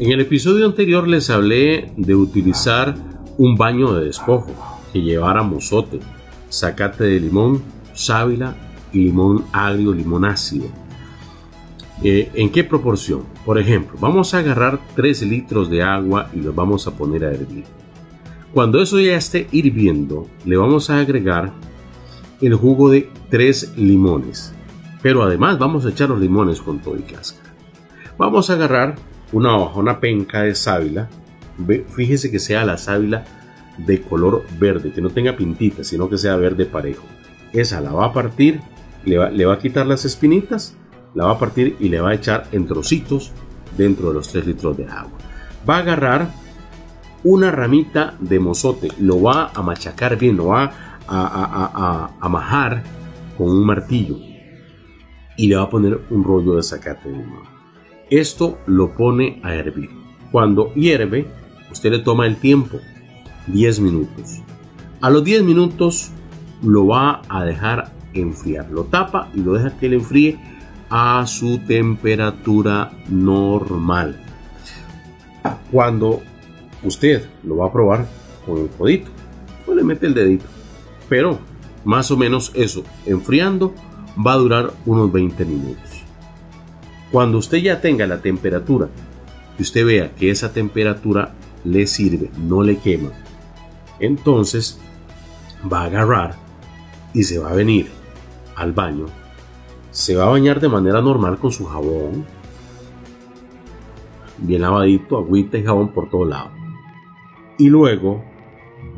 En el episodio anterior les hablé de utilizar un baño de despojo que llevara mozote, zacate de limón, sábila y limón agrio, limón ácido. Eh, ¿En qué proporción? Por ejemplo, vamos a agarrar 3 litros de agua y los vamos a poner a hervir. Cuando eso ya esté hirviendo, le vamos a agregar el jugo de 3 limones. Pero además vamos a echar los limones con todo y cáscara. Vamos a agarrar una hoja, una penca de sábila. Fíjese que sea la sábila de color verde, que no tenga pintita, sino que sea verde parejo. Esa la va a partir, le va, le va a quitar las espinitas, la va a partir y le va a echar en trocitos dentro de los 3 litros de agua. Va a agarrar una ramita de mozote, lo va a machacar bien, lo va a, a, majar con un martillo y le va a poner un rollo de zacate de. Esto lo pone a hervir. Cuando hierve, usted le toma el tiempo, 10 minutos. A los 10 minutos lo va a dejar enfriar. Lo tapa y lo deja que le enfríe a su temperatura normal. Cuando usted lo va a probar con el codito, pues le mete el dedito. Pero más o menos eso, enfriando, va a durar unos 20 minutos. Cuando usted ya tenga la temperatura, que usted vea que esa temperatura le sirve, no le quema, entonces va a agarrar y se va a venir al baño, se va a bañar de manera normal con su jabón, bien lavadito, agüita y jabón por todo lado. Y luego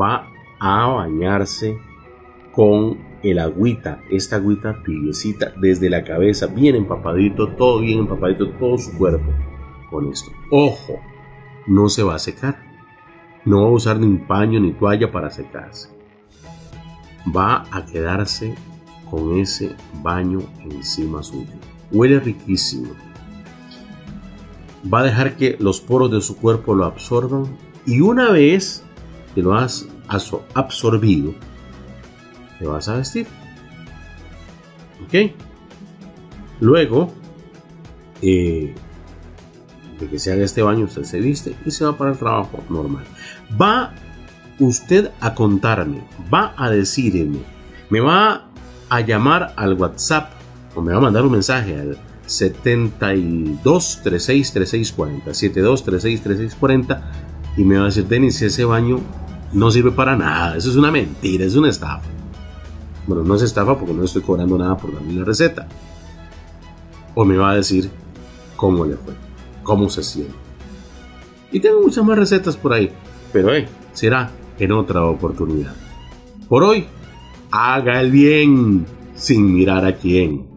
va a bañarse con el agüita, esta agüita tibiecita desde la cabeza, bien empapadito, todo bien empapadito, todo su cuerpo con esto. Ojo, no se va a secar. No va a usar ni un paño ni toalla para secarse. Va a quedarse con ese baño encima suyo. Huele riquísimo. Va a dejar que los poros de su cuerpo lo absorban y una vez que lo has absorbido, te vas a vestir. ¿Ok? Luego eh, de que se haga este baño, usted se viste y se va para el trabajo normal. Va usted a contarme, va a decirme, me va a llamar al WhatsApp o me va a mandar un mensaje al 72 36 3640 72 36 3640 y me va a decir Denis ese baño no sirve para nada eso es una mentira es una estafa bueno, no es estafa porque no estoy cobrando nada por darle la receta. O me va a decir cómo le fue, cómo se siente. Y tengo muchas más recetas por ahí, pero eh, será en otra oportunidad. Por hoy, haga el bien sin mirar a quién.